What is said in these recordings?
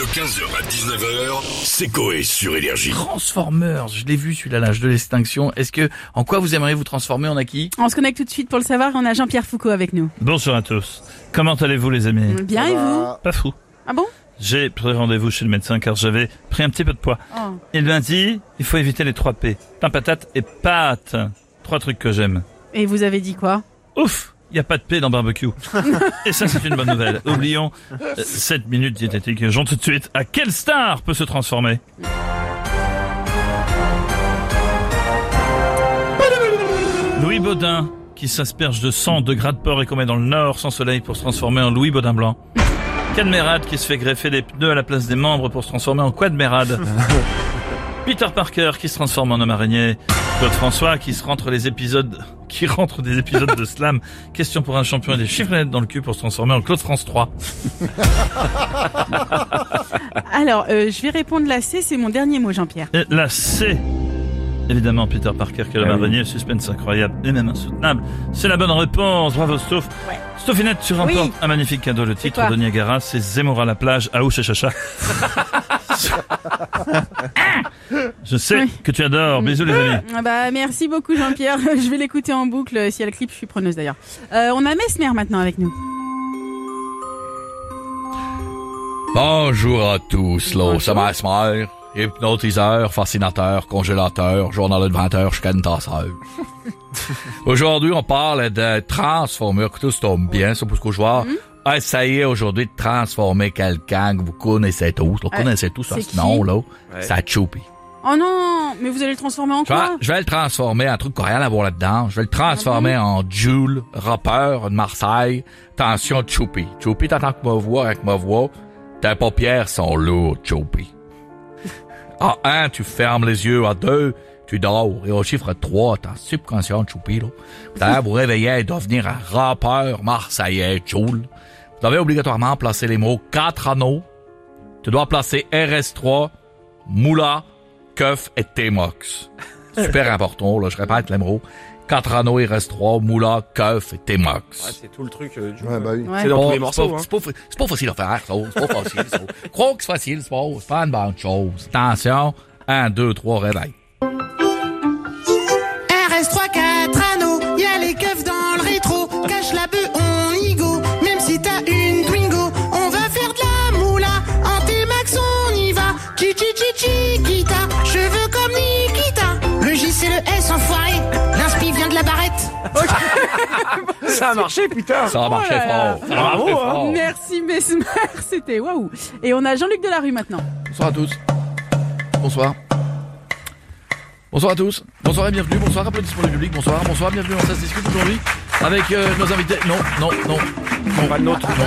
De 15h à 19h, c'est Coé sur Énergie. Transformers, je l'ai vu celui-là, l'âge de l'extinction. Est-ce que, en quoi vous aimeriez vous transformer en acquis? On se connecte tout de suite pour le savoir. On a Jean-Pierre Foucault avec nous. Bonjour à tous. Comment allez-vous les amis? Bien et vous? Pas fou. Ah bon? J'ai pris rendez-vous chez le médecin car j'avais pris un petit peu de poids. Oh. Il m'a dit, il faut éviter les trois P. Pain, patate et pâte. Trois trucs que j'aime. Et vous avez dit quoi? Ouf il n'y a pas de P dans barbecue. et ça, c'est une bonne nouvelle. Oublions euh, 7 minutes diététiques. Jean tout de suite. À quelle star peut se transformer? Louis Baudin, qui s'asperge de sang, de gras de porc et qu'on met dans le nord sans soleil pour se transformer en Louis Baudin blanc. Cadmerade qui se fait greffer des pneus à la place des membres pour se transformer en Quadmerade. Peter Parker qui se transforme en homme araignée. Claude François qui se rentre les épisodes, qui rentre des épisodes de slam. Question pour un champion et des chiffres dans le cul pour se transformer en Claude France 3. Alors, euh, je vais répondre la C, c'est mon dernier mot, Jean-Pierre. Et la C. Évidemment, Peter Parker qui est l'homme araignée, suspense incroyable et même insoutenable. C'est la bonne réponse. Bravo, Stouff. Ouais. Stoufinette, tu remportes Oui. un magnifique cadeau. Le titre de Niagara, c'est Zemmour à la plage, à Ouche et Chacha. Je sais Oui. que tu adores. Bisous les amis. Ah bah, merci beaucoup, Jean-Pierre. je vais l'écouter en boucle. Si elle clip, je suis preneuse d'ailleurs. Euh, on a Mesmer maintenant avec nous. Bonjour à tous, là, c'est Mesmer, hypnotiseur, fascinateur, congélateur, journal de 20 heures, jusqu'à une tasseur. aujourd'hui, on parle de transformer, écoutez, ça tombe bien, ça, parce essayer aujourd'hui de transformer quelqu'un que vous connaissez tous, vous connaissez tous c'est ce nom-là, c'est Choupi. Oh non, mais vous allez le transformer en quoi? je vais le transformer en truc qui n'a rien à voir là-dedans. Je vais le transformer en Jules, rappeur de Marseille. Attention, Choupi. Choupi, t'entends que ma voix avec ma voix. Tes paupières sont lourdes, Choupi. À un, tu fermes les yeux. À deux, tu dors. Et au chiffre 3, t'es subconscient, Choupi, là. Vous réveiller et devenir un rappeur marseillais, Jules. Vous devez obligatoirement placer les mots 4 anneaux. Tu dois placer RS3, Moula, Keuf et T-Mox. Super important, là, je répète les mots. 4 anneaux, RS3, Moula, Keuf et T-Mox. C'est tout le truc euh, du... Ouais, bah oui. Ouais. C'est dans tous les c'est morceaux, pas, hein. c'est pas facile à faire, ça. C'est pas facile, ça. Crois que c'est facile, c'est pas, c'est pas une bonne chose. Attention. 1, 2, 3, réveil. Ça a marché, putain Ça a marché Oh là là. fort. Ça a marché fort. Merci, Mesmer. C'était waouh. Et on a Jean-Luc Delarue maintenant. Bonsoir à tous. Bonsoir. Bonsoir à tous. Bonsoir et bienvenue. Bonsoir, applaudissements du public. Bonsoir, bonsoir, bienvenue dans Ça se discute aujourd'hui avec euh, nos invités. Non, non, non. Non, Pas le nôtre. non.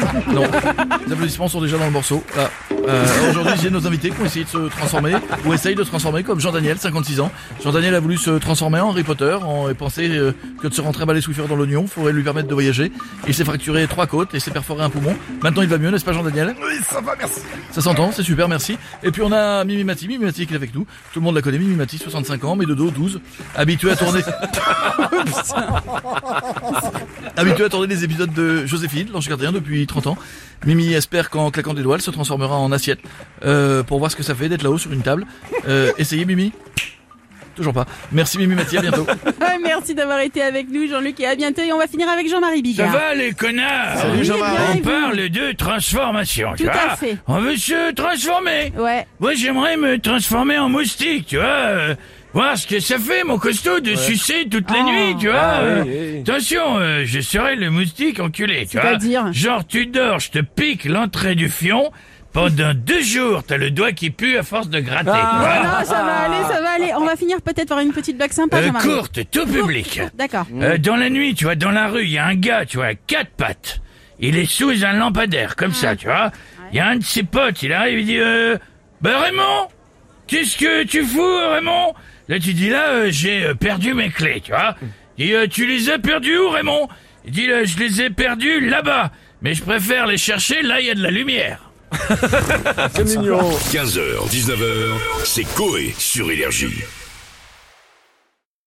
Les applaudissements sont déjà dans le morceau. Là. Euh, aujourd'hui, j'ai nos invités qui ont essayé de se transformer ou essayent de se transformer comme Jean-Daniel, 56 ans. Jean-Daniel a voulu se transformer en Harry Potter en, et pensait euh, que de se rentrer balai Swiffer dans l'oignon pourrait lui permettre de voyager. Il s'est fracturé trois côtes et s'est perforé un poumon. Maintenant, il va mieux, n'est-ce pas Jean-Daniel? Oui, ça va, merci. ça s'entend, c'est super, merci. Et puis on a Mimi Mati, Mimi Mati qui est avec nous. Tout le monde la connaît, Mimi Mati, 65 ans, mais de dos 12. Habitué à tourner. Habitué à tourner les épisodes de Joséphine, l'ange gardien, depuis 30 ans. Mimi espère qu'en claquant des doigts, elle se transformera en assiette. Euh, pour voir ce que ça fait d'être là-haut sur une table. Euh, essayez Mimi Toujours pas. Merci Mimi Mati, à bientôt. Merci d'avoir été avec nous, Jean-Luc, et à bientôt. Et on va finir avec Jean-Marie Ça Bigard. va les connards Jean-Marie. bien, On parle de transformation, tu Tout vois à fait. On veut se transformer Ouais. Moi j'aimerais me transformer en moustique, tu vois Voir ce que ça fait mon costaud de sucer toutes les Ah. nuits, tu vois Ah, euh, oui, oui. Attention, euh, je serai le moustique enculé, tu vois C'est-à-dire Genre tu dors, je te pique l'entrée du fion pendant deux jours, t'as le doigt qui pue à force de gratter. Ah non, ça va aller, ça va aller. On va finir peut-être par une petite blague sympa, Euh, courte, tout public. D'accord. Euh, dans la nuit, tu vois, dans la rue, il y a un gars, tu vois, à quatre pattes. Il est sous un lampadaire, comme ça, tu vois. Il y a un de ses potes, il arrive, il dit, euh, bah Raymond, qu'est-ce que tu fous, Raymond? Là, tu dis, là, euh, j'ai euh, perdu mes clés, tu vois. Dit, euh, tu les as perdues où, Raymond? Il dit, là, je les ai perdues là-bas. Mais je préfère les chercher là, il y a de la lumière. C'est mignon 15h, 19h, c'est Coé sur Énergie.